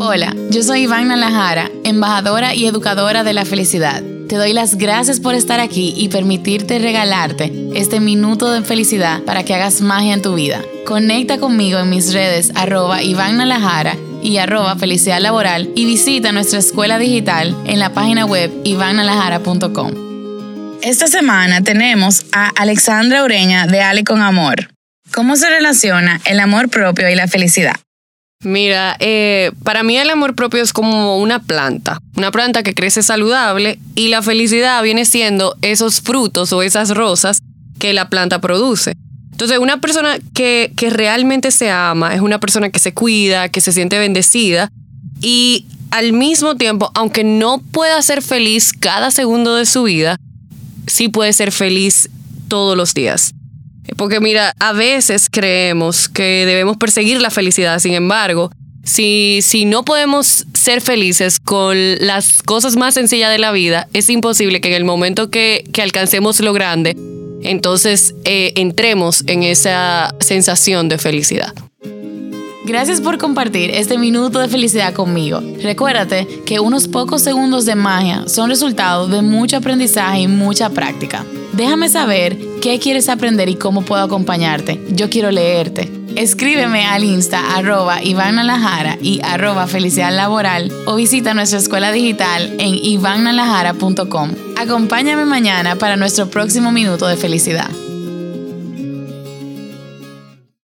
Hola, yo soy Iván Nalajara, embajadora y educadora de la felicidad. Te doy las gracias por estar aquí y permitirte regalarte este minuto de felicidad para que hagas magia en tu vida. Conecta conmigo en mis redes arroba Iván y arroba felicidad laboral y visita nuestra escuela digital en la página web ivannalajara.com. Esta semana tenemos a Alexandra Ureña de Ale con Amor. ¿Cómo se relaciona el amor propio y la felicidad? Mira, eh, para mí el amor propio es como una planta, una planta que crece saludable y la felicidad viene siendo esos frutos o esas rosas que la planta produce. Entonces, una persona que, que realmente se ama es una persona que se cuida, que se siente bendecida y al mismo tiempo, aunque no pueda ser feliz cada segundo de su vida, sí puede ser feliz todos los días. Porque mira, a veces creemos que debemos perseguir la felicidad, sin embargo, si, si no podemos ser felices con las cosas más sencillas de la vida, es imposible que en el momento que, que alcancemos lo grande, entonces eh, entremos en esa sensación de felicidad. Gracias por compartir este minuto de felicidad conmigo. Recuérdate que unos pocos segundos de magia son resultado de mucho aprendizaje y mucha práctica. Déjame saber qué quieres aprender y cómo puedo acompañarte. Yo quiero leerte. Escríbeme al insta arroba y arroba felicidad laboral o visita nuestra escuela digital en ivannalajara.com. Acompáñame mañana para nuestro próximo minuto de felicidad.